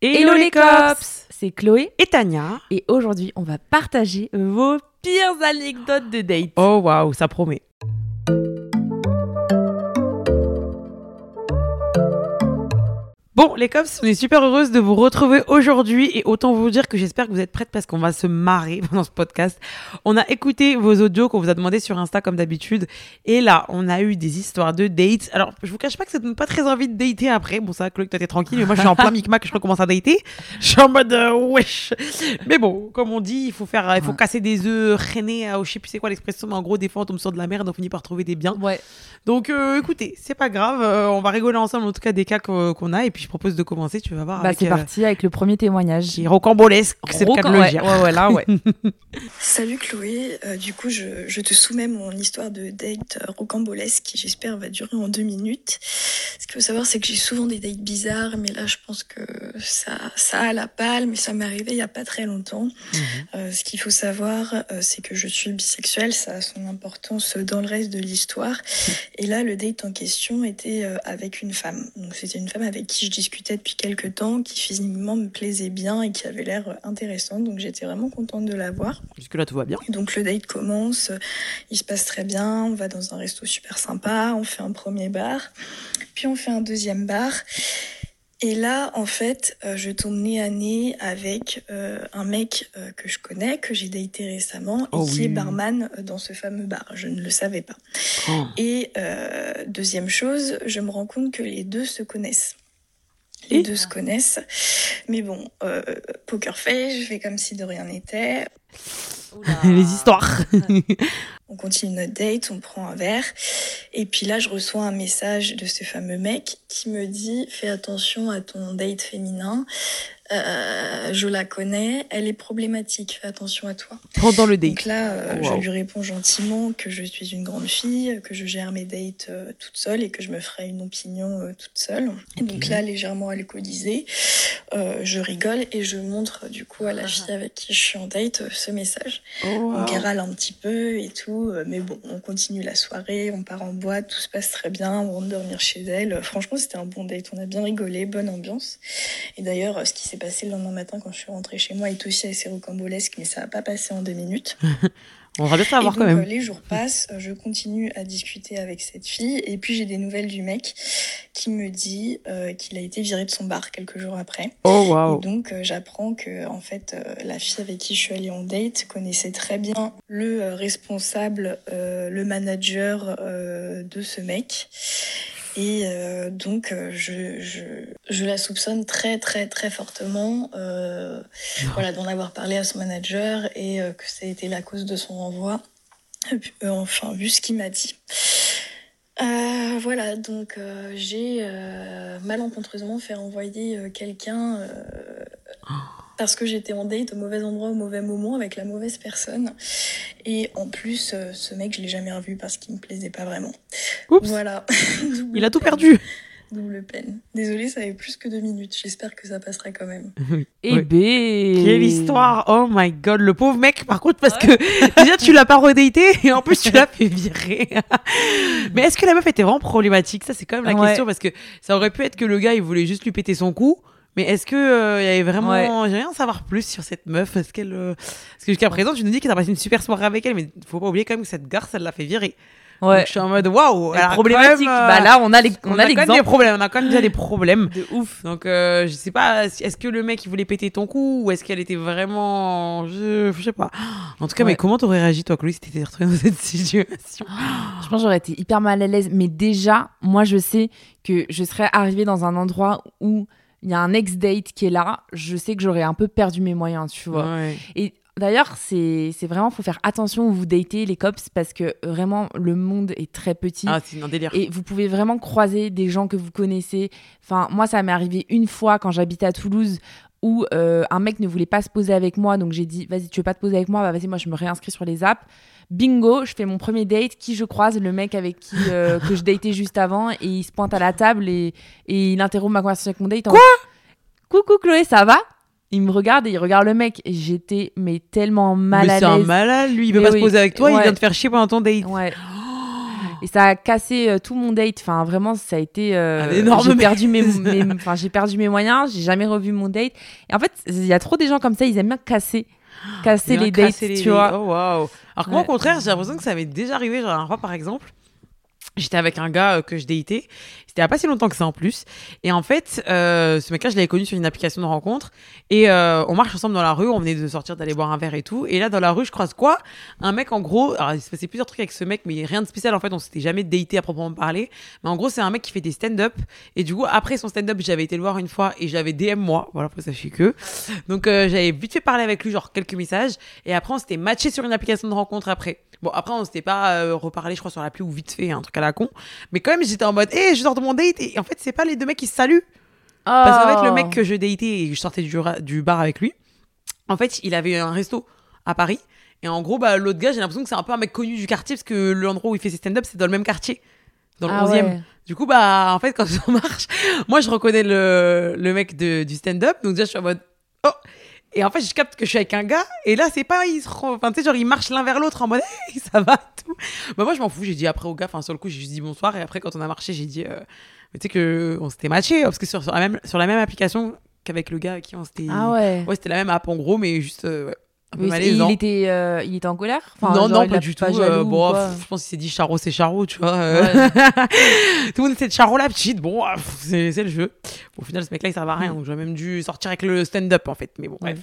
Hello les cops C'est Chloé Et Tania et aujourd'hui on va partager vos pires anecdotes de date. Oh waouh, ça promet. Bon, les cops, on est super heureuse de vous retrouver aujourd'hui et autant vous dire que j'espère que vous êtes prêtes parce qu'on va se marrer pendant ce podcast. On a écouté vos audios qu'on vous a demandé sur Insta comme d'habitude et là, on a eu des histoires de dates. Alors, je vous cache pas que ça donne pas très envie de dater après. Bon, ça, Chloé, toi t'es tranquille, mais moi je suis en plein micmac, je recommence à dater. Je suis en mode euh, wesh. Mais bon, comme on dit, il faut faire, il faut casser des œufs, reiner, euh, je sais plus c'est quoi l'expression, mais en gros, des fois on tombe sur de la merde, on finit par trouver des biens. Ouais. Donc euh, écoutez, c'est pas grave, euh, on va rigoler ensemble en tout cas des cas qu'on qu'on a et puis je propose de commencer, tu vas voir. Bah c'est euh, parti avec le premier témoignage. qui est rocambolesque, c'est le cas de le Ouais, dire. ouais, ouais, là, ouais. Salut Chloé, Euh, du coup je, je te soumets mon histoire de date euh, rocambolesque qui j'espère va durer en deux minutes. Ce qu'il faut savoir c'est que j'ai souvent des dates bizarres mais là je pense que ça, ça a la palle mais ça m'est arrivé il y a pas très longtemps. Euh, ce qu'il faut savoir euh, c'est que je suis bisexuelle, ça a son importance dans le reste de l'histoire. Et là le date en question était euh, avec une femme. Donc c'était une femme avec qui je discutais depuis quelques temps, qui physiquement me plaisait bien et qui avait l'air intéressante donc j'étais vraiment contente de la voir. Jusque là tout va bien? Et donc le date commence, euh, il se passe très bien, on va dans un resto super sympa, on fait un premier bar, puis on fait un deuxième bar. Et là, en fait, euh, je tombe nez à nez avec euh, un mec euh, que je connais, que j'ai daté récemment, et Oh qui oui. est barman dans ce fameux bar. Je ne le savais pas. Oh. Et deuxième chose, je me rends compte que les deux se connaissent. Les deux se connaissent. Mais bon, euh, poker face, je fais comme si de rien n'était. Les histoires. On continue notre date, on prend un verre. Et puis là, je reçois un message de ce fameux mec qui me dit Fais attention à ton date féminin. Euh, je la connais, elle est problématique, fais attention à toi. Pendant le date. Donc là, euh, Wow. je lui réponds gentiment que je suis une grande fille, que je gère mes dates euh, toute seule et que je me ferai une opinion euh, toute seule. Donc là, légèrement alcoolisée, euh, je rigole et je montre du coup à la fille avec qui je suis en date euh, ce message. Oh, wow. Donc elle râle un petit peu et tout, euh, mais bon, on continue la soirée, on part en boîte, tout se passe très bien, on rentre dormir chez elle. Franchement, c'était un bon date, on a bien rigolé, bonne ambiance. Et d'ailleurs, ce qui s'est passé le lendemain matin quand je suis rentrée chez moi est aussi assez rocambolesque, mais ça va pas passer en deux minutes. On va Et savoir donc, quand euh, même. les jours passent, euh, je continue à discuter avec cette fille, et puis j'ai des nouvelles du mec qui me dit euh, qu'il a été viré de son bar quelques jours après. Oh Et waouh. donc euh, j'apprends que en fait euh, la fille avec qui je suis allée en date connaissait très bien le euh, responsable, euh, le manager euh, de ce mec. Et euh, donc euh, je, la soupçonne très très très fortement euh, voilà, d'en avoir parlé à son manager et que ça a été la cause de son renvoi. Enfin, vu ce qu'il m'a dit. Voilà, donc j'ai malencontreusement fait renvoyer euh, quelqu'un parce que j'étais en date au mauvais endroit au mauvais moment avec la mauvaise personne. Et en plus, euh, ce mec, je l'ai jamais revu parce qu'il me plaisait pas vraiment. Oups. Voilà. Double Il a tout perdu. Double peine. Désolée, ça avait plus que deux minutes. J'espère que ça passera quand même. Et Ouais. B. Quelle histoire. Oh my god, le pauvre mec par contre parce que déjà tu l'as pas redaté et en plus tu l'as fait virer. Mais est-ce que la meuf était vraiment problématique? Ça c'est quand même la Ouais. question parce que ça aurait pu être que le gars il voulait juste lui péter son cou. Mais est-ce que euh, il y avait vraiment Ouais. J'aimerais en savoir plus sur cette meuf. Est-ce qu'elle euh, Parce que jusqu'à présent tu nous dis qu'elle a passé une super soirée avec elle, mais faut pas oublier quand même que cette garce elle l'a fait virer. Ouais. Donc, je suis en mode waouh. Problématique. même, euh, Bah là, on a les- on, on a, a quand même des problèmes. On a quand même déjà des problèmes. De ouf. Donc, euh, je sais pas, est-ce que le mec il voulait péter ton cou ou est-ce qu'elle était vraiment. Je, je sais pas. En tout cas, Ouais. mais comment t'aurais réagi toi, Chloé, si t'étais retrouvée dans cette situation? Je pense que j'aurais été hyper mal à l'aise. Mais déjà, moi, je sais que je serais arrivée dans un endroit où il y a un ex-date qui est là. Je sais que j'aurais un peu perdu mes moyens, tu vois. Ouais. Et D'ailleurs, c'est c'est vraiment, faut faire attention où vous datez les cops parce que vraiment, le monde est très petit. Ah, c'est un délire. Et vous pouvez vraiment croiser des gens que vous connaissez. Enfin, moi, ça m'est arrivé une fois quand j'habitais à Toulouse où euh, un mec ne voulait pas se poser avec moi. Donc j'ai dit, vas-y, tu veux pas te poser avec moi? Bah vas-y, moi je me réinscris sur les apps. Bingo, je fais mon premier date. Qui je croise Le mec avec qui euh, que je datais juste avant et il se pointe à la table et, et il interrompt ma conversation avec mon date. en- Quoi? Coucou Chloé, ça va? Il me regarde et il regarde le mec. Et j'étais mais tellement mal mais à c'est un l'aise. malade, lui. Il veut Mais pas oui. se poser avec toi, il vient te faire chier pendant ton date. Ouais. Et ça a cassé euh, tout mon date. Enfin, vraiment, ça a été. euh, énorme j'ai perdu mes, mes- enfin, j'ai perdu mes moyens. J'ai jamais revu mon date. Et en fait, il y a trop des gens comme ça. Ils aiment bien casser, casser Bien les dates, casser les tu vois. Oh. Alors que moi, au contraire, j'ai l'impression que ça m'est déjà arrivé. Genre, un fois, par exemple, j'étais avec un gars euh, que je datais. C'était il y a pas si longtemps que ça en plus. Et en fait, euh, ce mec-là, je l'avais connu sur une application de rencontre. Et euh, on marche ensemble dans la rue. On venait de sortir, d'aller boire un verre et tout. Et là, dans la rue, je croise quoi? Un mec, en gros. Alors, il se passait plusieurs trucs avec ce mec, mais rien de spécial. En fait, on s'était jamais daté à proprement parler. Mais en gros, c'est un mec qui fait des stand-up. Et du coup, après son stand-up, j'avais été le voir une fois et j'avais DM moi. Voilà, pour suis que. Donc, euh, j'avais vite fait parler avec lui, genre quelques messages. Et après, on s'était matché sur une application de rencontre après. Bon, après, on s'était pas reparlé, je crois, sur l'appli ou vite fait, un truc à la con. Mais quand même, j'étais en mode, hé, je sors de date. Et en fait, c'est pas les deux mecs qui se saluent. Parce qu'en fait, le Oh. mec que je datais et je sortais du, bar avec lui, en fait, il avait un resto à Paris. Et en gros, bah, l'autre gars, j'ai l'impression que c'est un peu un mec connu du quartier parce que l'endroit où il fait ses stand-up, c'est dans le même quartier. Dans le Ah 11e. ouais. Du coup, bah, en fait, quand on marche, moi, je reconnais le, le mec de, du stand-up. Donc, déjà, je suis en mode, oh! Et en fait, je capte que je suis avec un gars. Et là, c'est pas, il se rend- enfin, tu sais, genre, ils marchent l'un vers l'autre en mode, hey, ça va, tout. Bah, moi, je m'en fous. J'ai dit après au gars, enfin, sur le coup, j'ai juste dit bonsoir. Et après, quand on a marché, j'ai dit, euh, mais tu sais que on s'était matché. Parce que sur, sur la même, sur la même application qu'avec le gars avec qui on s'était. Ah ouais. Ouais, c'était la même app en gros, mais juste euh, ouais, peu Oui, et malaisant. il était, euh, il était en colère? Enfin, non, genre, non, pas du tout. euh, bon, pff, je pense qu'il s'est dit Charo, c'est Charo, tu vois. euh. tout le monde c'est Charo la petite. Bon, ah, c'est le jeu. Bon, au final, ce mec-là, il servait à Mm. rien. Donc, j'aurais même dû sortir avec le stand-up, en fait. Mais bon, bref.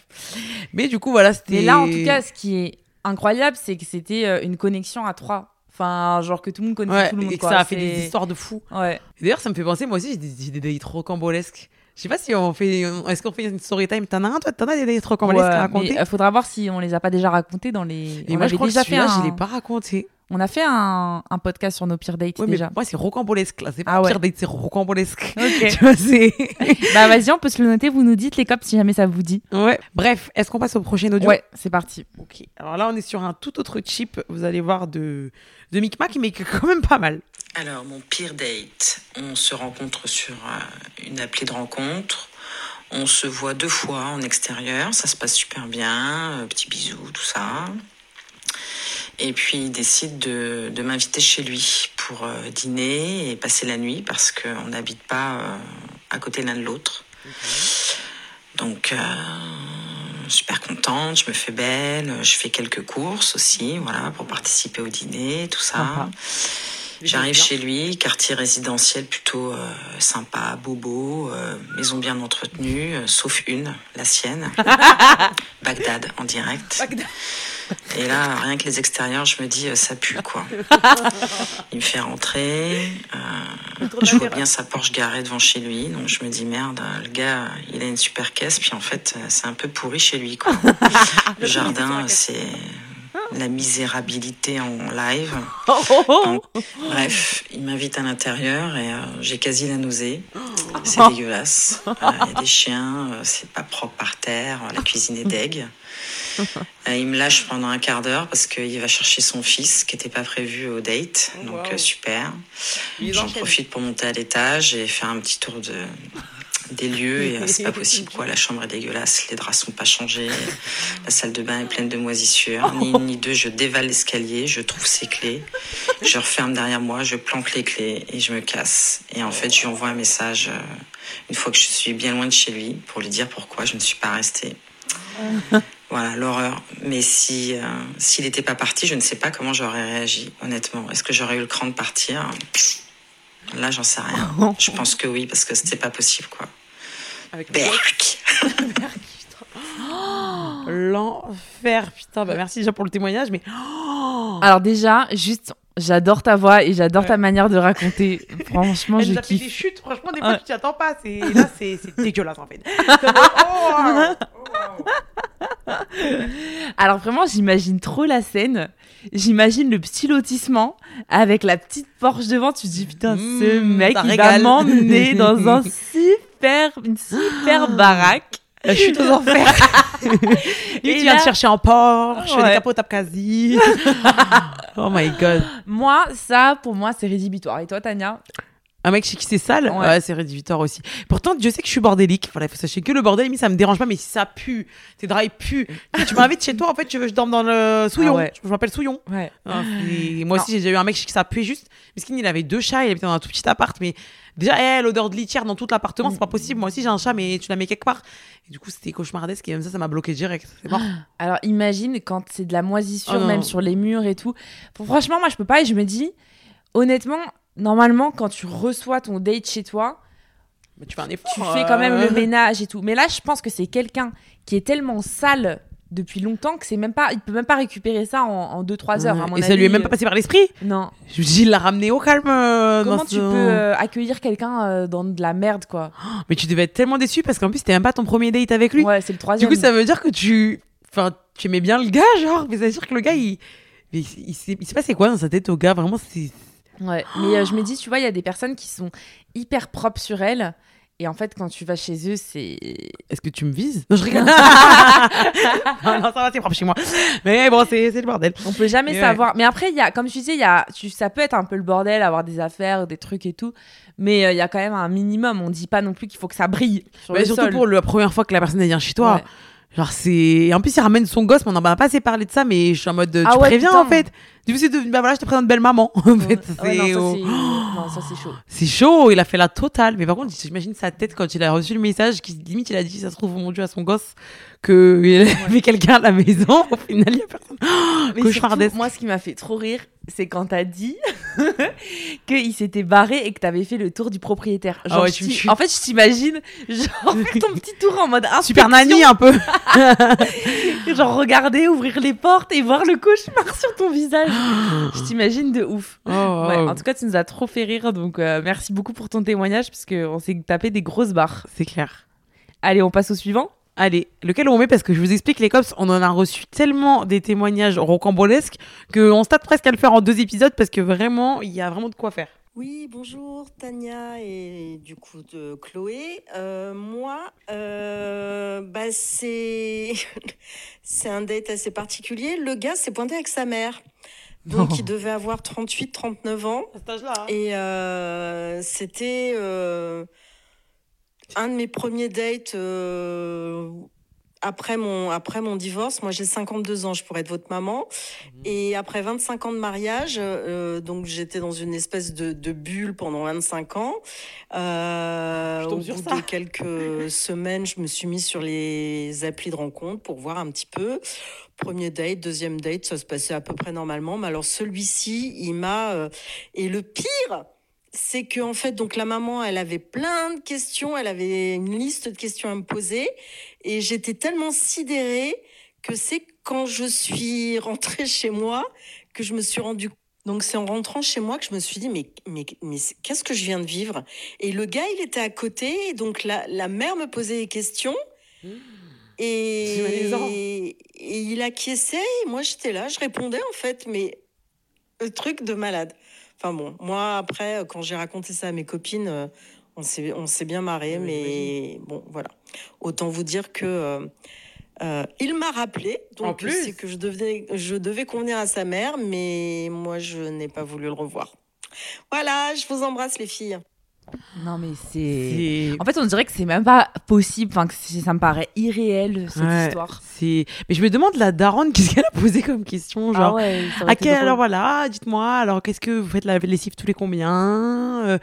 Mais du coup, voilà, c'était. Mais là, en tout cas, ce qui est incroyable, c'est que c'était une connexion à trois. Enfin, genre que tout le monde connaissait Ouais, tout le monde. et que quoi. ça a fait des histoires de fou. Ouais. D'ailleurs, ça me fait penser, moi aussi, j'ai des, des dates rocambolesques. Je sais pas si on fait. Est-ce qu'on fait une story time T'en as un, toi T'en as des rocambolesques à Ouais, raconter mais, euh, faudra voir si on les a pas déjà racontés dans les. Et on moi, je crois déjà que fait un... je l'ai pas raconté. On a fait un, un podcast sur nos pires dates Ouais, mais déjà. moi, c'est rocambolesque, là. C'est pas Ah ouais. pire date, c'est rocambolesque. Ok. tu vois, c'est. bah vas-y, on peut se le noter. Vous nous dites les cops si jamais ça vous dit. ouais. Bref, est-ce qu'on passe au prochain audio? Ouais, c'est parti. Ok. Alors là, on est sur un tout autre chip. Vous allez voir de, de Micmac, mais quand même pas mal. Alors, mon pire date, on se rencontre sur euh, une appli de rencontre. On se voit deux fois en extérieur, ça se passe super bien, euh, petit bisou, tout ça. Et puis il décide de, de m'inviter chez lui pour euh, dîner et passer la nuit parce qu'on n'habite pas à côté l'un de l'autre. Donc, euh, super contente, je me fais belle, je fais quelques courses aussi, voilà, pour participer au dîner, tout ça. J'arrive chez lui, quartier résidentiel plutôt euh, sympa, bobo, euh, maison bien entretenue, euh, sauf une, la sienne. Bagdad en direct. Et là, rien que les extérieurs, je me dis, euh, ça pue quoi. Il me fait rentrer, je vois bien sa Porsche garée devant chez lui, donc je me dis, merde, le gars, il a une super caisse, puis en fait, c'est un peu pourri chez lui quoi. Le jardin, c'est la misérabilité en live. Donc, bref, il m'invite à l'intérieur et euh, j'ai quasi la nausée. C'est dégueulasse. Euh, Il y a des chiens, euh, c'est pas propre par terre, la cuisine est deg. Euh, il me lâche pendant un quart d'heure parce qu'il va chercher son fils qui n'était pas prévu au date. Donc Wow. super. J'en profite pour monter à l'étage et faire un petit tour de des lieux et euh, c'est pas possible quoi. La chambre est dégueulasse les draps sont pas changés la salle de bain est pleine de moisissures ni une ni deux je dévale l'escalier je trouve ses clés je referme derrière moi je planque les clés et je me casse. Et en fait je lui envoie un message euh, une fois que je suis bien loin de chez lui pour lui dire pourquoi je ne suis pas restée. Voilà l'horreur. Mais si euh, s'il n'était pas parti je ne sais pas comment j'aurais réagi honnêtement. Est-ce que j'aurais eu le cran de partir? Là, j'en sais rien. Je pense que oui, parce que c'était pas possible, quoi. Avec Berk. l'enfer, putain. Bah, merci déjà pour le témoignage, mais. Alors déjà, juste, j'adore ta voix et j'adore Ouais. ta manière de raconter. Franchement, Elle je nous a fait des chutes, franchement, des fois, Ouais. tu t'y attends pas. C'est... Là, c'est, c'est dégueulasse, en fait. Oh, oh, oh. Alors vraiment, j'imagine trop la scène. J'imagine le petit lotissement avec la petite Porsche devant. Tu te dis putain, ce Mmh, mec il régale. va m'emmener dans un super, une super baraque. La chute aux enfers. Lui, tu viens là- de chercher un Porsche, Ouais. des quasi. oh my god. Moi, ça, pour moi, c'est rédhibitoire. Et toi, Tania? Un mec chez qui c'est sale, Ouais. ouais, c'est rédhibitoire aussi. Pourtant, je sais que je suis bordélique. Voilà, faut sachez que le bordel, limite, ça me dérange pas, mais si ça pue, tes draps puent. Tu m'invites chez toi, en fait, tu veux que je dorme dans le souillon. Ah ouais. Je m'appelle souillon. Ouais. Ah, Moi aussi, j'ai déjà eu un mec chez qui ça puait juste. Miskin, il avait deux chats, il habitait dans un tout petit appart, mais déjà, eh, l'odeur de litière dans tout l'appartement, c'est pas possible. Moi aussi, j'ai un chat, mais tu la mets quelque part. Et du coup, c'était cauchemardesque, et même ça, ça m'a bloqué direct. C'est mort. Alors imagine quand c'est de la moisissure Oh même sur les murs et tout. Franchement, moi je peux pas et je me dis honnêtement, normalement quand tu reçois ton date chez toi, Mais tu fais un effort. tu fais quand même euh. le ménage et tout. Mais là, je pense que c'est quelqu'un qui est tellement sale depuis longtemps que c'est même pas il peut même pas récupérer ça en 2 3 heures à mon Et ça lui est avis. même pas passé par l'esprit. Non. Je me dis, il l'a ramené au calme. euh, Comment dans tu son- peux euh, accueillir quelqu'un euh, dans de la merde quoi? Mais tu devais être tellement déçu parce qu'en plus, c'était même pas ton premier date avec lui. Ouais, c'est le du troisième. coup, ça veut dire que tu. Enfin, tu aimais bien le gars, genre. Mais ça veut dire que le gars, il. il, il s'est il s'est passé quoi dans sa tête au gars? Vraiment, c'est. Ouais, mais euh, je me dis, tu vois, il y a des personnes qui sont hyper propres sur elles. Et en fait, quand tu vas chez eux, c'est. Est-ce que tu me vises? Non, je rigole. non, non, ça va, c'est propre chez moi. Mais bon, c'est le bordel. On peut jamais Mais ouais. savoir. Mais après, il y a, comme tu disais, il y a, tu, ça peut être un peu le bordel, avoir des affaires, des trucs et tout. Mais euh, il y a quand même un minimum. On dit pas non plus qu'il faut que ça brille sur Mais le surtout sol. pour la première fois que la personne vient chez toi. Ouais. Genre, c'est. En plus, il ramène son gosse, mais on n'en a pas assez parlé de ça, mais je suis en mode. Ah tu ouais, préviens, putain. en fait. Du coup, c'est devenu. Bah voilà, je te présente belle maman. En fait, Ouais, non, oh. ça, c'est... non, ça, c'est chaud. C'est chaud, il a fait la totale. Mais par contre, j'imagine sa tête quand il a reçu le message, qui limite il a dit, ça se trouve, oh mon Dieu, à son gosse, qu'il avait quelqu'un à la maison. Au final, il y a personne. Cauchemardesque. surtout, moi, ce qui m'a fait trop rire, c'est quand t'as dit qu'il s'était barré et que t'avais fait le tour du propriétaire. Ah Genre, ouais, tu. En fait, je t'imagine, genre, faire ton petit tour en mode Super nanny un peu. genre regarder, ouvrir les portes et voir le cauchemar sur ton visage. je t'imagine de ouf. Oh, Ouais, en tout cas, tu nous as trop fait rire, donc euh, merci beaucoup pour ton témoignage, parce qu'on s'est tapé des grosses barres. c'est clair. Allez, on passe au suivant. Allez, lequel on met Parce que je vous explique, les cops, on en a reçu tellement des témoignages rocambolesques qu'on se tape presque à le faire en deux épisodes parce que vraiment, il y a vraiment de quoi faire. Oui, bonjour Tania et du coup de Chloé. Euh, moi, euh, bah c'est c'est un date assez particulier. Le gars s'est pointé avec sa mère. Donc il devait avoir 38, 39 ans. À cet âge-là. Et euh, c'était euh, un de mes premiers dates euh, après, mon, après mon divorce. Moi, j'ai 52 ans, je pourrais être votre maman. Et après 25 ans de mariage, euh, donc j'étais dans une espèce de, de bulle pendant 25 ans. Euh, Je au bout de quelques semaines, je me suis mise sur les applis de rencontre pour voir un petit peu. Premier date, deuxième date, ça se passait à peu près normalement. Mais alors celui-ci, il m'a... euh, Et le pire, c'est que en fait, donc la maman, elle avait plein de questions, elle avait une liste de questions à me poser, et j'étais tellement sidérée que c'est quand je suis rentrée chez moi que je me suis rendue donc c'est en rentrant chez moi que je me suis dit mais mais mais qu'est-ce que je viens de vivre? Et le gars il était à côté et donc la la mère me posait des questions et, malaisant. et il acquiesçait et moi j'étais là je répondais en fait mais le truc de malade enfin bon moi après quand j'ai raconté ça à mes copines euh, on s'est on s'est bien marré mais bon voilà autant vous dire que euh, euh, il m'a rappelé, En donc plus. c'est que je devais, je devais convenir à sa mère, mais moi je n'ai pas voulu le revoir. Voilà, je vous embrasse les filles. Non, mais c'est. En fait, on dirait que c'est même pas possible. Enfin, que ça me paraît irréel cette Ouais, histoire. Mais je me demande, la daronne, qu'est-ce qu'elle a posé comme question Genre, ah ouais, à quel, alors voilà, dites-moi, alors qu'est-ce que vous faites la lessive tous les combien Euh,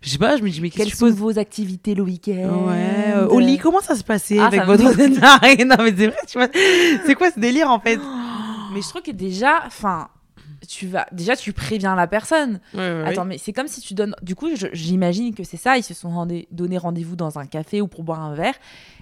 Je sais pas, je me dis, mais qu'est-ce Quelles que sont pose vos activités le week-end Ouais, euh, au lit, comment ça se passait Ah, avec votre Non, mais c'est vrai, tu vois, c'est quoi ce délire en fait Mais je trouve que déjà, enfin, tu vas, déjà tu préviens la personne. Attends, mais c'est comme si tu donnes. Du coup, j'imagine que c'est ça. Ils se sont rendez- donné rendez-vous dans un café ou pour boire un verre.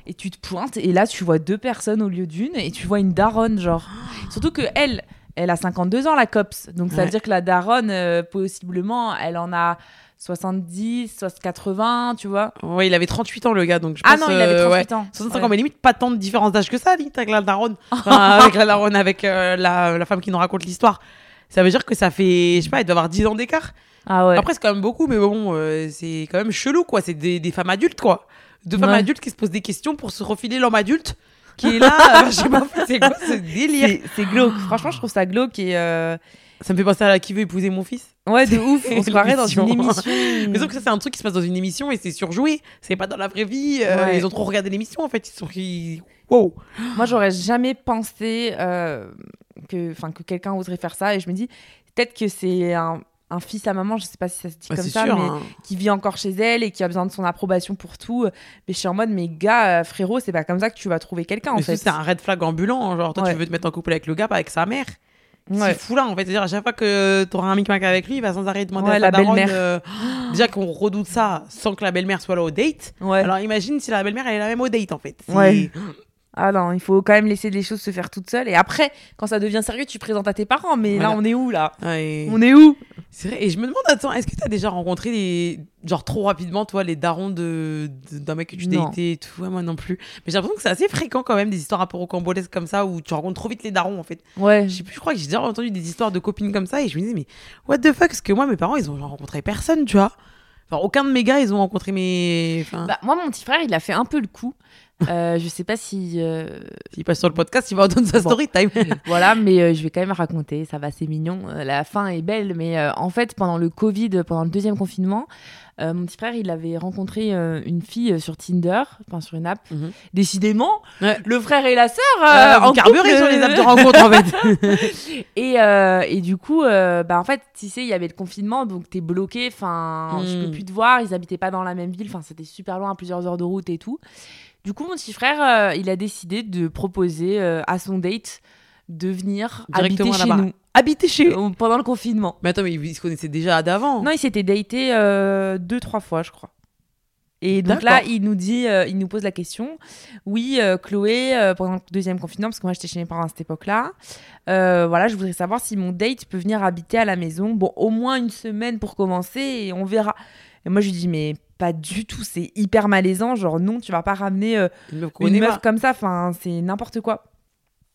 Et tu te pointes et là, tu vois deux personnes au lieu d'une et tu vois une daronne, genre. Surtout que elle, elle a 52 ans, la COPS. Donc ça veut dire que la daronne, euh, possiblement, elle en a 70, soit 80, tu vois. Ouais, il avait 38 ans, le gars, donc je pense. Ah non, il avait euh, 38 ouais. ans. 65 Ouais. ans, mais limite pas tant de différence d'âge que ça, limite, avec la daronne. Enfin, avec la daronne, avec euh, la, la femme qui nous raconte l'histoire. Ça veut dire que ça fait, je sais pas, il doit avoir 10 ans d'écart. Ah ouais. Après, c'est quand même beaucoup, mais bon, euh, c'est quand même chelou, quoi. C'est des, des femmes adultes, quoi. Deux femmes Ouais. adultes qui se posent des questions pour se refiler l'homme adulte qui est là. euh, je sais pas, c'est quoi ce délire? C'est glauque. Franchement, je trouve ça glauque et. euh, Ça me fait penser à la qui veut épouser mon fils? Ouais, de ouf. On se croirait dans une émission. Mais sauf que ça, c'est un truc qui se passe dans une émission et c'est surjoué. C'est pas dans la vraie vie. euh, Ouais. Ils ont trop regardé l'émission, en fait. Ils sont. Wow. Moi, j'aurais jamais pensé euh, que, que quelqu'un oserait faire ça. Et je me dis, peut-être que c'est un, un fils à maman, je sais pas si ça se dit comme ça, sûr. mais hein. qui vit encore chez elle et qui a besoin de son approbation pour tout. Mais je suis en mode, mais gars, euh, frérot, c'est pas comme ça que tu vas trouver quelqu'un, en fait. c'est un red flag ambulant. Genre, toi, Ouais. tu veux te mettre en couple avec le gars, pas avec sa mère. Ouais. C'est fou là, en fait. C'est-à-dire, à chaque fois que t'auras un micmac avec lui, il va sans arrêt demander Ouais, à la belle-mère. euh, Déjà qu'on redoute ça sans que la belle-mère soit là au date. Alors imagine si la belle-mère elle est la même au date en fait. Ouais. Ah non, il faut quand même laisser les choses se faire toutes seules. Et après, quand ça devient sérieux, tu présentes à tes parents. Mais là, on est où, là? Ouais. On est où? C'est vrai. Et je me demande, attends, est-ce que t'as déjà rencontré des. Genre trop rapidement, toi, les darons de... de- d'un mec que tu datais et tout? Ouais, moi non plus. Mais j'ai l'impression que c'est assez fréquent quand même, des histoires un peu rocambolesques comme ça, où tu rencontres trop vite les darons en fait. Ouais. Je sais plus, je crois que j'ai déjà entendu des histoires de copines comme ça et je me disais, mais what the fuck? Parce que moi, mes parents, ils ont genre rencontré personne, tu vois. Enfin, aucun de mes gars, ils ont rencontré mes. Enfin, Bah, moi, mon petit frère, il a fait un peu le coup. Euh, je sais pas si. euh, s'il passe sur le podcast, il va entendre sa Bon. story time. voilà, mais euh, je vais quand même raconter. Ça va, c'est mignon. Euh, la fin est belle. Mais en fait, pendant le Covid, pendant le deuxième confinement, mon petit frère, il avait rencontré une fille sur Tinder, enfin sur une app. Mhm. Décidément, Ouais. le frère et la sœur. Vous en carburez couple, sur les apps de rencontre en fait. Et, et du coup, bah en fait, tu sais, il y avait le confinement, donc t'es bloqué. Enfin, je Mm. peux plus te voir. Ils habitaient pas dans la même ville. Enfin, c'était super loin, à plusieurs heures de route et tout. Du coup, mon petit frère, euh, il a décidé de proposer euh, à son date de venir habiter chez nous Habiter chez. euh, pendant le confinement. Mais attends, mais ils se connaissaient déjà d'avant. Non, il s'était daté euh, deux, trois fois, je crois. Et donc là, il nous dit, il nous pose la question. Oui, Chloé, pendant le deuxième confinement, parce que moi j'étais chez mes parents à cette époque-là, voilà, je voudrais savoir si mon date peut venir habiter à la maison. Bon, au moins une semaine pour commencer et on verra. Et moi je lui dis, mais pas du tout, c'est hyper malaisant. Genre, non, tu vas pas ramener euh, Une meuf une comme ça, enfin, c'est n'importe quoi.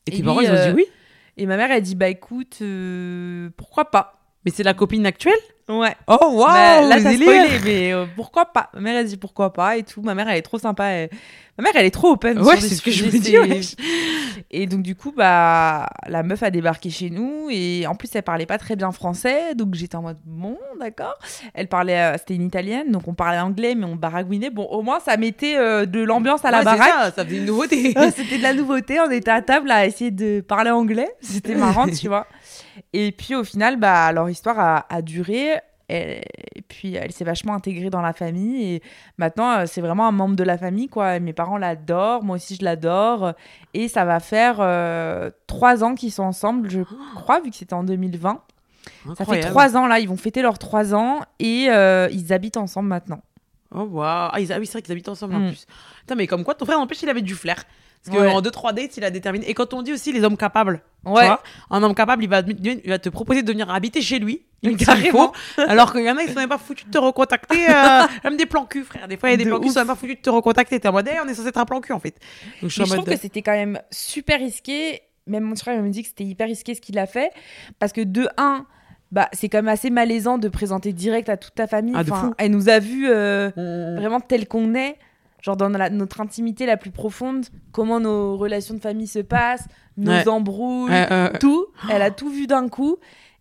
Et tes Et parents, lui, ils ont dit euh, oui? Et ma mère, elle dit, bah écoute, euh, pourquoi pas? Mais c'est la copine actuelle? Ouais. Oh, waouh Bah, là, t'as spoilé, mais euh, pourquoi pas? Ma mère, elle dit pourquoi pas et tout. Ma mère, elle est trop sympa. elle- Ma mère, elle est trop open. Ouais, c'est ce que je me dis, wesh. Et donc, du coup, bah, la meuf a débarqué chez nous et en plus, elle parlait pas très bien français. Donc, j'étais en mode bon, d'accord. Elle parlait, euh, c'était une italienne, donc on parlait anglais, mais on baragouinait. Bon, au moins, ça mettait euh, de l'ambiance à la Ouais, baraque. ça, ça faisait une nouveauté. Ouais, C'était de la nouveauté. On était à table à essayer de parler anglais. C'était marrant, tu vois. Et puis au final, bah, leur histoire a, a duré. Et, et puis elle s'est vachement intégrée dans la famille. Et maintenant, euh, c'est vraiment un membre de la famille. quoi. Et mes parents l'adorent. Moi aussi, je l'adore. Et ça va faire euh, trois ans qu'ils sont ensemble, je crois, vu que c'était en 2020. Ça fait Incroyable. trois ans là. Ils vont fêter leurs trois ans. Et euh, ils habitent ensemble maintenant. Oh, waouh. Ah, ils- ah oui, c'est vrai qu'ils habitent ensemble en Mm. plus. Putain, mais comme quoi, ton frère, n'empêche, il avait du flair. Parce Ouais. qu'en 2-3 dates, il a déterminé. Et quand on dit aussi les hommes capables, tu Ouais. vois, un homme capable, il va, il va te proposer de venir habiter chez lui. s'il Carrément. faut. Alors qu'il y en a, ils sont même pas foutus de te recontacter. euh, même des plans cul, frère. Des fois, il y a des De plans cul, ouf. sont même pas foutus de te recontacter. T'es en mode, hey, on est censé être un plan cul, en fait. Donc, je suis Mais en je mode. trouve que c'était quand même super risqué. Même mon frère il me dit que c'était hyper risqué ce qu'il a fait. Parce que de un, bah, c'est quand même assez malaisant de présenter direct à toute ta famille. Ah, Enfin, elle nous a vus euh, vraiment tel qu'on est. Genre dans la- notre intimité la plus profonde, comment nos relations de famille se passent, nos Ouais. embrouilles, Ouais, euh, tout. Elle a tout vu d'un coup.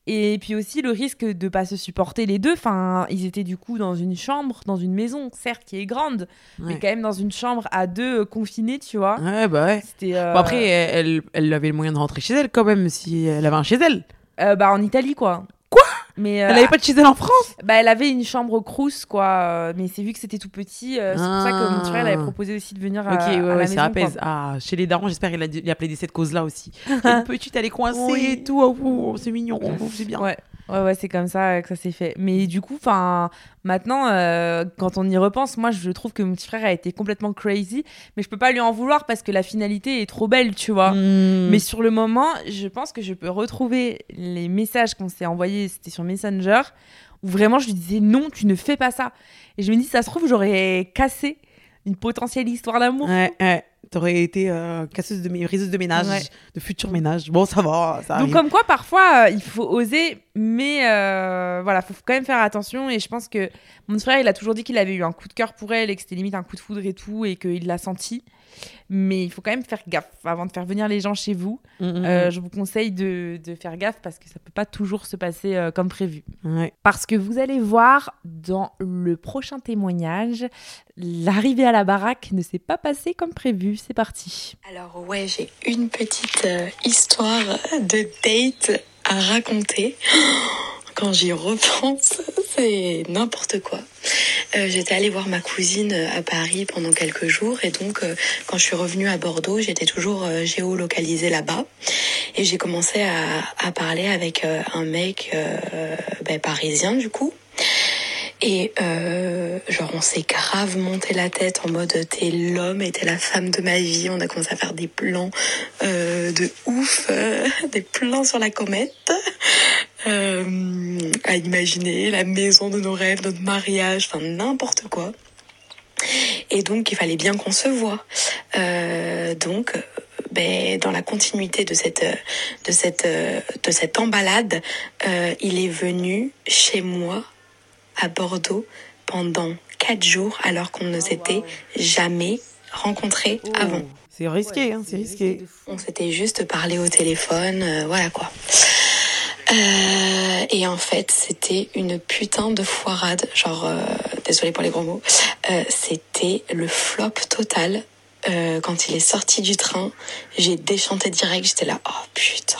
Et puis aussi le risque de pas se supporter les deux. Enfin, ils étaient du coup dans une chambre, dans une maison, certes qui est grande, mais quand même dans une chambre à deux euh, confinés, tu vois. Ouais, bah ouais. Euh, Bon, après, elle, elle avait le moyen de rentrer chez elle quand même, si elle avait un chez elle. Euh, bah en Italie quoi. Mais euh, Elle avait pas de chez elle en France? Bah elle avait une chambre crous quoi, euh, mais c'est vu que c'était tout petit, euh, c'est pour ça que mon Ah. frère il avait proposé aussi de venir à, ouais, à la ouais, maison. quoi. Ah, chez les darons, j'espère qu'il a, plaidé cette cause-là aussi. Une petite, elle est coincée Oui. et tout. Oh, oh, c'est mignon, oh, c'est bien. Ouais. Ouais, ouais, c'est comme ça que ça s'est fait. Mais du coup, enfin, maintenant, euh, quand on y repense, moi, je trouve que mon petit frère a été complètement crazy, mais je peux pas lui en vouloir parce que la finalité est trop belle, tu vois. Hmm. Mais sur le moment, je pense que je peux retrouver les messages qu'on s'est envoyés, c'était sur Messenger, où vraiment je lui disais non, tu ne fais pas ça. Et je me dis, ça se trouve, j'aurais cassé une potentielle histoire d'amour. Ouais, ouais. T'aurais été euh, casseuse de mé- de ménage, Ouais. de futur ménage. Bon, ça va, ça Donc comme quoi parfois euh, il faut oser, mais euh, voilà, faut quand même faire attention. Et je pense que mon frère il a toujours dit qu'il avait eu un coup de cœur pour elle et que c'était limite un coup de foudre et tout et qu'il l'a senti. Mais il faut quand même faire gaffe avant de faire venir les gens chez vous. Mm, mm, Euh, je vous conseille de, de faire gaffe parce que ça peut pas toujours se passer euh, comme prévu. mm. Ouais. Parce que vous allez voir dans le prochain témoignage, l'arrivée à la baraque ne s'est pas passée comme prévu. C'est parti. Alors ouais, j'ai une petite euh, histoire de date à raconter. Quand j'y repense, c'est n'importe quoi. Euh, J'étais allée voir ma cousine euh, à Paris pendant quelques jours et donc euh, quand je suis revenue à Bordeaux, j'étais toujours euh, géolocalisée là-bas et j'ai commencé à, à parler avec euh, un mec ben, parisien du coup. Et genre on s'est grave monté la tête en mode t'es l'homme et t'es la femme de ma vie. On a commencé à faire des plans de ouf, des plans sur la comète, euh, à imaginer la maison de nos rêves, notre mariage, enfin n'importe quoi. Et donc il fallait bien qu'on se voit. Euh, donc euh, ben, dans la continuité de cette de cette de cette emballade, euh, il est venu chez moi à Bordeaux pendant quatre jours alors qu'on ne s'était jamais rencontrés avant. C'est risqué, hein, c'est risqué. On s'était juste parlé au téléphone, euh, voilà quoi. Euh, et en fait, c'était une putain de foirade. Genre, euh, désolé pour les gros mots. Euh, c'était le flop total. Euh, quand il est sorti du train, j'ai déchanté direct. J'étais là, oh putain.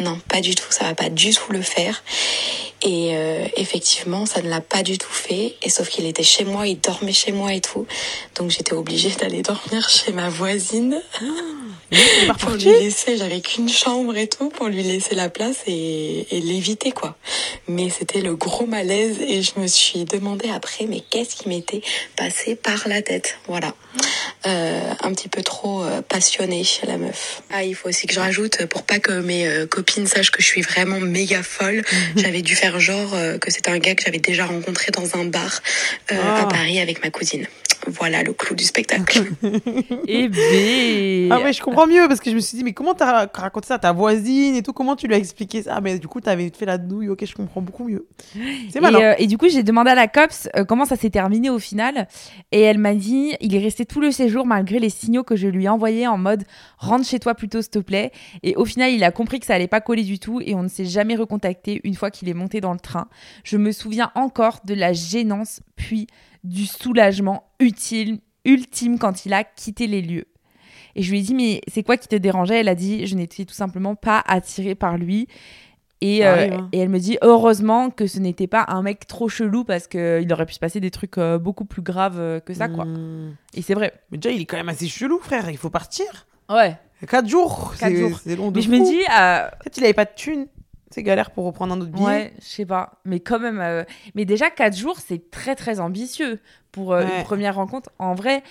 Non, pas du tout. Ça va pas du tout le faire. Et euh, effectivement, ça ne l'a pas du tout fait. Et sauf qu'il était chez moi, il dormait chez moi et tout. Donc j'étais obligée d'aller dormir chez ma voisine pour lui laisser. J'avais qu'une chambre et tout pour lui laisser la place et, et l'éviter quoi. Mais c'était le gros malaise et je me suis demandé après, mais qu'est-ce qui m'était passé par la tête? Voilà. Euh, un petit peu trop euh, passionnée la meuf. Ah, il faut aussi que je rajoute pour pas que mes copines sachent que je suis vraiment méga folle. J'avais dû faire genre euh, que c'était un gars que j'avais déjà rencontré dans un bar euh, Ah. à Paris avec ma cousine. Voilà le clou du spectacle. Et B. Ah ouais, je comprends mieux parce que je me suis dit, mais comment t'as raconté ça à ta voisine et tout Comment tu lui as expliqué ça? Mais du coup, t'avais fait la douille, ok, je comprends beaucoup mieux. C'est Et, malin. euh, et du coup, j'ai demandé à la COPS euh, comment ça s'est terminé au final. Et elle m'a dit il est resté tout le séjour malgré les signaux que je lui ai envoyés en mode rentre chez toi plutôt, s'il te plaît. Et au final, il a compris que ça allait pas coller du tout et on ne s'est jamais recontacté une fois qu'il est monté dans le train. Je me souviens encore de la gênance puis du soulagement utile, ultime quand il a quitté les lieux. Et je lui ai dit, mais c'est quoi qui te dérangeait? Elle a dit, je n'étais tout simplement pas attirée par lui. Et, Ça euh, et elle me dit, heureusement que ce n'était pas un mec trop chelou parce qu'il aurait pu se passer des trucs euh, beaucoup plus graves euh, que ça, quoi. Hmm. Et c'est vrai. Mais déjà, il est quand même assez chelou, frère. Il faut partir. Ouais. 4 jours. Quatre c'est- jours. C'est long de Mais je me dis, euh, Peut-être il avait pas de thunes. C'est galère pour reprendre un autre billet. ouais, je sais pas. Mais quand même, euh, mais déjà, 4 jours, c'est très, très ambitieux pour euh, Ouais. une première rencontre. En vrai,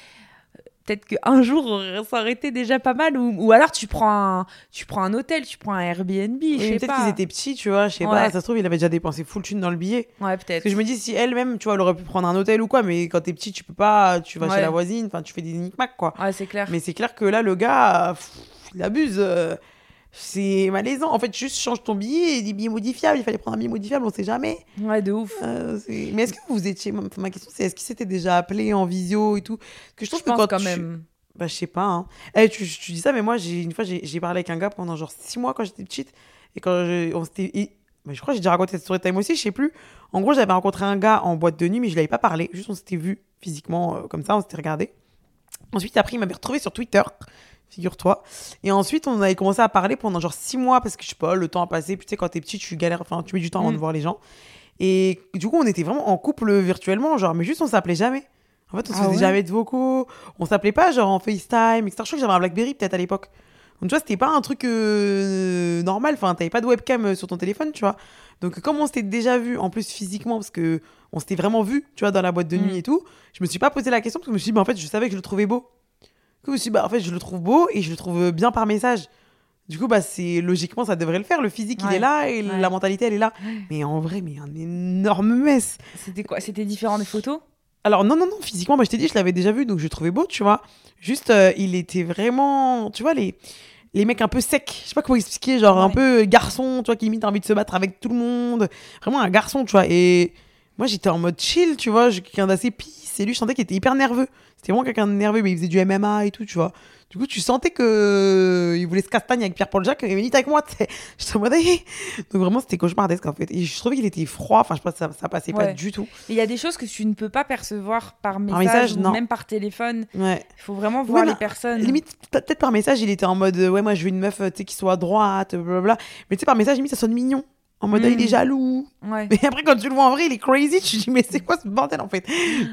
peut-être qu'un jour, ça aurait été déjà pas mal. Ou, ou alors, tu prends, un, tu prends un hôtel, tu prends un Airbnb, Oui, je sais peut-être qu'ils étaient petits, tu vois. Je sais Ouais. pas. Ça se trouve, il avait déjà dépensé full thune dans le billet. Ouais, Parce peut-être. que je me dis, si elle-même, tu vois, elle aurait pu prendre un hôtel ou quoi, mais quand t'es petit, tu peux pas, tu vas Ouais. chez la voisine, enfin, tu fais des nick quoi. Ouais, c'est clair. Mais c'est clair que là, le gars, pff, il abuse. euh, C'est malaisant. En fait, juste change ton billet et des billets modifiables. Il fallait prendre un billet modifiable, on sait jamais. Ouais, de ouf. Euh, mais est-ce que vous étiez. Ma question, c'est est-ce qu'il s'était déjà appelé en visio et tout? Parce que je trouve Je que pense quand quand tu- même. Bah, je sais pas. Hein. Eh, tu, tu dis ça, mais moi, j'ai, une fois, j'ai, parlé avec un gars pendant genre six mois quand j'étais petite. Et quand je, on s'était. et- je crois que j'ai déjà raconté cette story time aussi, je sais plus. En gros, j'avais rencontré un gars en boîte de nuit, mais je l'avais pas parlé. Juste, on s'était vu physiquement euh, comme ça, on s'était regardé. Ensuite, après, il m'avait retrouvé sur Twitter, figure-toi. Et ensuite, on avait commencé à parler pendant genre six mois parce que je sais pas, le temps a passé. Puis tu sais, quand t'es petit, tu galères, enfin, tu mets du temps avant Mm. de voir les gens. Et du coup, on était vraiment en couple virtuellement, genre, mais juste on s'appelait jamais. En fait, on se Ah faisait ouais? jamais de vocaux, on s'appelait pas genre en FaceTime, etc. Je crois que j'avais un Blackberry peut-être à l'époque. Donc, tu vois, c'était pas un truc euh, normal. Enfin, t'avais pas de webcam euh, sur ton téléphone, tu vois. Donc, comme on s'était déjà vu, en plus physiquement, parce que on s'était vraiment vu, tu vois, dans la boîte de nuit Mm. et tout, je me suis pas posé la question parce que je me suis dit, bah, en fait, je savais que je le trouvais beau. Je me suis dit, bah, en fait, je le trouve beau et je le trouve bien par message. Du coup, bah, c'est logiquement, ça devrait le faire. Le physique, il est là et Ouais. la mentalité, elle est là. Mais en vrai, mais un énorme mess. C'était quoi? C'était différent des photos? Alors, non, non, non, physiquement, bah, je t'ai dit, je l'avais déjà vu, donc je le trouvais beau, tu vois. Juste, euh, il était vraiment. Tu vois, les, les mecs un peu secs. Je sais pas comment expliquer, genre un peu garçon, tu vois, qui limite a envie de se battre avec tout le monde. Vraiment un garçon, tu vois. Et moi, j'étais en mode chill, tu vois, je- quelqu'un d'assez pisse. Et lui, je sentais qu'il était hyper nerveux. C'était vraiment quelqu'un de nerveux, mais il faisait du MMA et tout, tu vois. Du coup, tu sentais que euh, il voulait se castagne avec Pierre-Paul Jacques, et venite avec moi, tu sais. J'étais en mode, Hey Donc vraiment, c'était cauchemardesque, en fait. Et je trouvais qu'il était froid, enfin, je sais pas, ça, ça passait pas du tout. Il y a des choses que tu ne peux pas percevoir par message, message, ou non. même par téléphone. Ouais. Il faut vraiment voir Ouais, les personnes. Limite, peut- peut-être par message, il était en mode euh, ouais, moi je veux une meuf euh, qui soit droite, blablabla. Mais tu sais, par message, limite, ça sonne mignon. En mode, il est Mm. jaloux. Ouais. Mais après, quand tu le vois en vrai, il est crazy. Tu te dis, mais c'est quoi ce bordel en fait?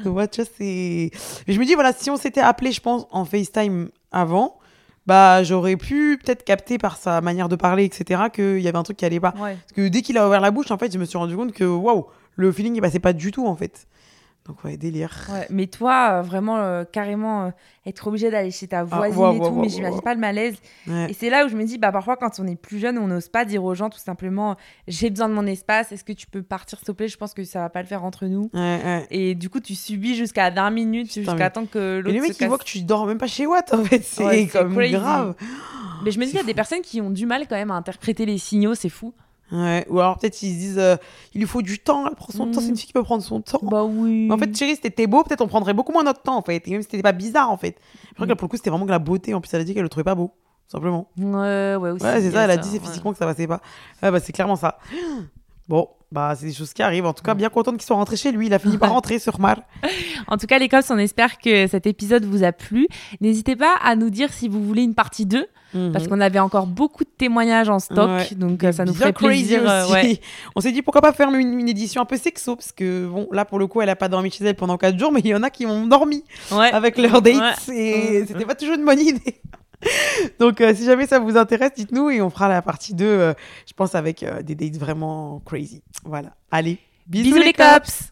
Donc, ouais, tu vois, c'est. Mais je me dis, voilà, si on s'était appelé, je pense, en FaceTime avant, bah, j'aurais pu peut-être capter par sa manière de parler, etc., qu'il y avait un truc qui allait pas. Ouais. Parce que dès qu'il a ouvert la bouche, en fait, je me suis rendu compte que waouh, le feeling, il passait pas du tout en fait. Donc, ouais, délire. Ouais, mais toi, euh, vraiment, euh, carrément, euh, être obligé d'aller chez ta voisine Ah, ouais, et tout, mais j'imagine pas le malaise. Ouais. Et c'est là où je me dis, bah parfois, quand on est plus jeune, on n'ose pas dire aux gens tout simplement, j'ai besoin de mon espace, est-ce que tu peux partir, s'il te plaît Je pense que ça va pas le faire entre nous. Ouais. Et du coup, tu subis jusqu'à 20 minutes, jusqu'à mais- temps que l'autre le mec, se il voit casse. que tu dors même pas chez Watt, en fait. C'est comme grave. Mais je me dis, il y a des personnes qui ont du mal quand même à interpréter les signaux, c'est fou. Ouais. Ou alors peut-être ils se disent, euh, il lui faut du temps, elle prend son temps, Mm. c'est une fille qui peut prendre son temps. Bah oui. Mais en fait, chérie, si t'étais beau, peut-être on prendrait beaucoup moins notre temps, en fait. Et même si t'étais pas bizarre, en fait. Je crois Mm. que là, pour le coup, c'était vraiment que la beauté. En plus, elle a dit qu'elle le trouvait pas beau, simplement. Ouais, ouais, aussi. Ouais, c'est ça, elle a dit, c'est ouais. physiquement que ça passait pas. Ouais, bah, c'est clairement ça. Bon, bah, c'est des choses qui arrivent. En tout cas, bien contente qu'il soit rentré chez lui. Il a fini par rentrer sur Mar. En tout cas, les cops, on espère que cet épisode vous a plu. N'hésitez pas à nous dire si vous voulez une partie 2, parce qu'on avait encore beaucoup de témoignages en stock, Mhm. Ouais. donc ça nous ferait plaisir. euh, aussi. ouais. On s'est dit pourquoi pas faire une, une édition un peu sexo parce que bon là pour le coup elle a pas dormi chez elle pendant 4 jours mais il y en a qui ont dormi Ouais. avec leur date et c'était pas toujours une bonne idée. Donc euh, si jamais ça vous intéresse dites-nous et on fera la partie 2 euh, je pense avec euh, des dates vraiment crazy. Voilà. Allez, bisous, Bisous les cops